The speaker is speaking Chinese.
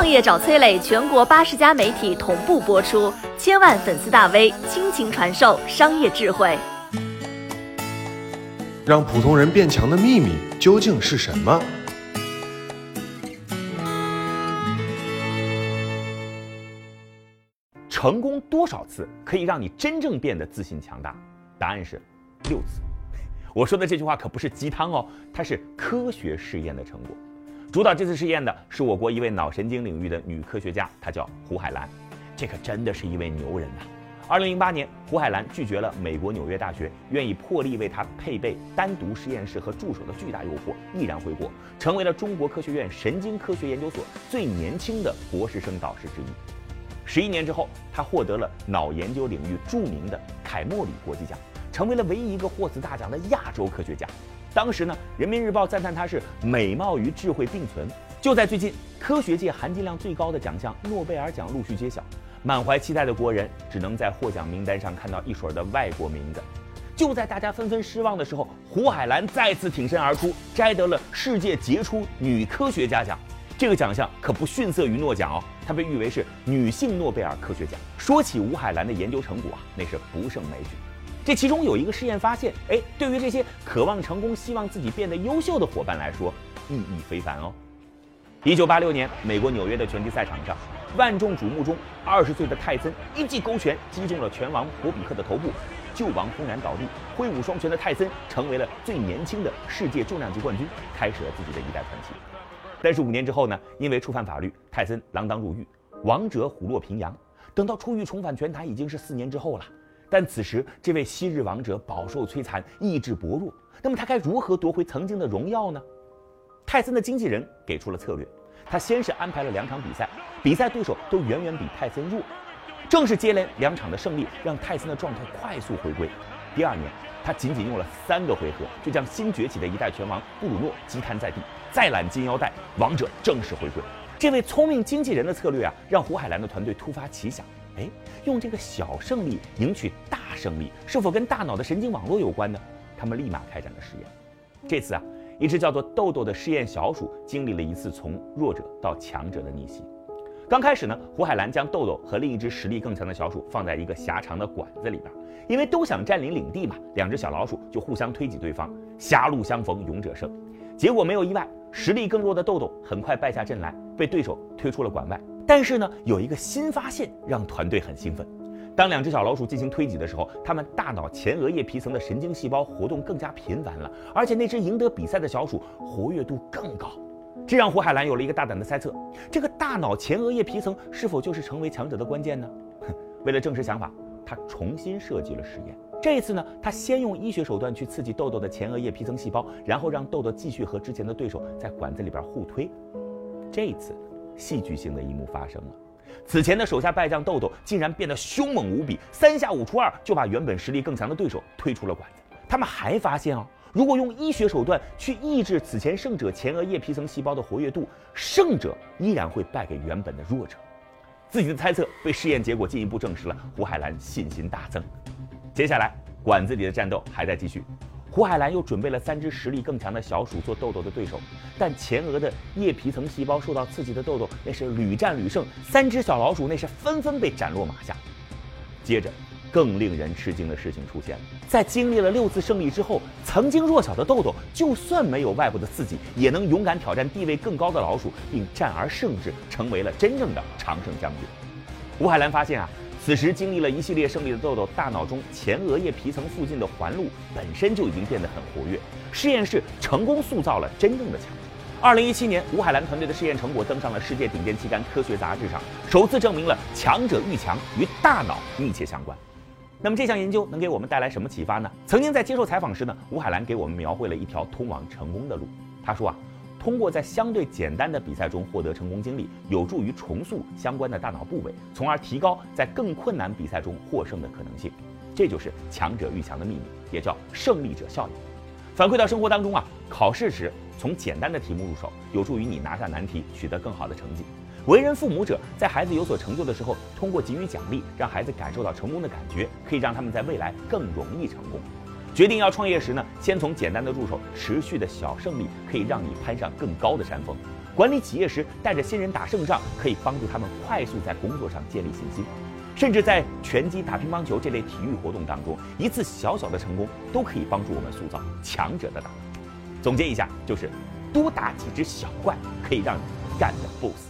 创业找崔磊，全国八十家媒体同步播出，千万粉丝大 V 倾情传授商业智慧。让普通人变强的秘密究竟是什么？成功多少次可以让你真正变得自信强大？答案是六次。我说的这句话可不是鸡汤哦，它是科学试验的成果。主导这次试验的是我国一位脑神经领域的女科学家，她叫胡海兰。这可真的是一位牛人呐！二零零八年，胡海兰拒绝了美国纽约大学愿意破例为她配备单独实验室和助手的巨大诱惑，毅然回国，成为了中国科学院神经科学研究所最年轻的博士生导师之一。十一年之后，她获得了脑研究领域著名的凯莫里国际奖。成为了唯一一个获此大奖的亚洲科学家。当时呢，《人民日报》赞叹他是美貌与智慧并存。就在最近，科学界含金量最高的奖项诺贝尔奖陆续揭晓，满怀期待的国人只能在获奖名单上看到一水的外国名字。就在大家纷纷失望的时候，胡海兰再次挺身而出，摘得了世界杰出女科学家奖。这个奖项可不逊色于诺奖哦，它被誉为是女性诺贝尔科学奖。说起吴海兰的研究成果啊，那是不胜枚举。这其中有一个试验发现，哎，对于这些渴望成功、希望自己变得优秀的伙伴来说，意义非凡哦。一九八六年，美国纽约的拳击赛场上，万众瞩目中，二十岁的泰森一记勾拳击中了拳王博比克的头部，旧王轰然倒地。挥舞双拳的泰森成为了最年轻的世界重量级冠军，开始了自己的一代传奇。但是五年之后呢？因为触犯法律，泰森锒铛入狱，王者虎落平阳。等到出狱重返拳坛，已经是四年之后了。但此时，这位昔日王者饱受摧残，意志薄弱。那么他该如何夺回曾经的荣耀呢？泰森的经纪人给出了策略，他先是安排了两场比赛，比赛对手都远远比泰森弱。正是接连两场的胜利，让泰森的状态快速回归。第二年，他仅仅用了三个回合，就将新崛起的一代拳王布鲁诺击瘫在地，再揽金腰带，王者正式回归。这位聪明经纪人的策略啊，让胡海兰的团队突发奇想。哎，用这个小胜利赢取大胜利，是否跟大脑的神经网络有关呢？他们立马开展了实验。这次啊，一只叫做豆豆的试验小鼠经历了一次从弱者到强者的逆袭。刚开始呢，胡海兰将豆豆和另一只实力更强的小鼠放在一个狭长的管子里边，因为都想占领领地嘛，两只小老鼠就互相推挤对方，狭路相逢勇者胜。结果没有意外，实力更弱的豆豆很快败下阵来，被对手推出了馆外。但是呢，有一个新发现让团队很兴奋。当两只小老鼠进行推挤的时候，它们大脑前额叶皮层的神经细胞活动更加频繁了，而且那只赢得比赛的小鼠活跃度更高。这让胡海兰有了一个大胆的猜测：这个大脑前额叶皮层是否就是成为强者的关键呢？为了证实想法，他重新设计了实验。这一次呢，他先用医学手段去刺激豆豆的前额叶皮层细胞，然后让豆豆继续和之前的对手在管子里边互推。这一次。戏剧性的一幕发生了，此前的手下败将豆豆竟然变得凶猛无比，三下五除二就把原本实力更强的对手推出了馆子。他们还发现啊，如果用医学手段去抑制此前胜者前额叶皮层细胞的活跃度，胜者依然会败给原本的弱者。自己的猜测被试验结果进一步证实了，胡海兰信心大增。接下来，馆子里的战斗还在继续。胡海兰又准备了三只实力更强的小鼠做豆豆的对手，但前额的叶皮层细胞受到刺激的豆豆那是屡战屡胜，三只小老鼠那是纷纷被斩落马下。接着，更令人吃惊的事情出现了，在经历了六次胜利之后，曾经弱小的豆豆就算没有外部的刺激，也能勇敢挑战地位更高的老鼠，并战而胜之，成为了真正的常胜将军。胡海兰发现啊。此时经历了一系列胜利的豆豆，大脑中前额叶皮层附近的环路本身就已经变得很活跃。实验室成功塑造了真正的强者。二零一七年，吴海兰团队的试验成果登上了世界顶尖期刊《科学》杂志上，首次证明了强者愈强与大脑密切相关。那么这项研究能给我们带来什么启发呢？曾经在接受采访时呢，吴海兰给我们描绘了一条通往成功的路。他说啊。通过在相对简单的比赛中获得成功经历，有助于重塑相关的大脑部位，从而提高在更困难比赛中获胜的可能性。这就是强者愈强的秘密，也叫胜利者效应。反馈到生活当中啊，考试时从简单的题目入手，有助于你拿下难题，取得更好的成绩。为人父母者在孩子有所成就的时候，通过给予奖励，让孩子感受到成功的感觉，可以让他们在未来更容易成功。决定要创业时呢，先从简单的入手，持续的小胜利可以让你攀上更高的山峰。管理企业时带着新人打胜仗，可以帮助他们快速在工作上建立信心。甚至在拳击、打乒乓球这类体育活动当中，一次小小的成功都可以帮助我们塑造强者的胆。总结一下，就是多打几只小怪，可以让你干得不死。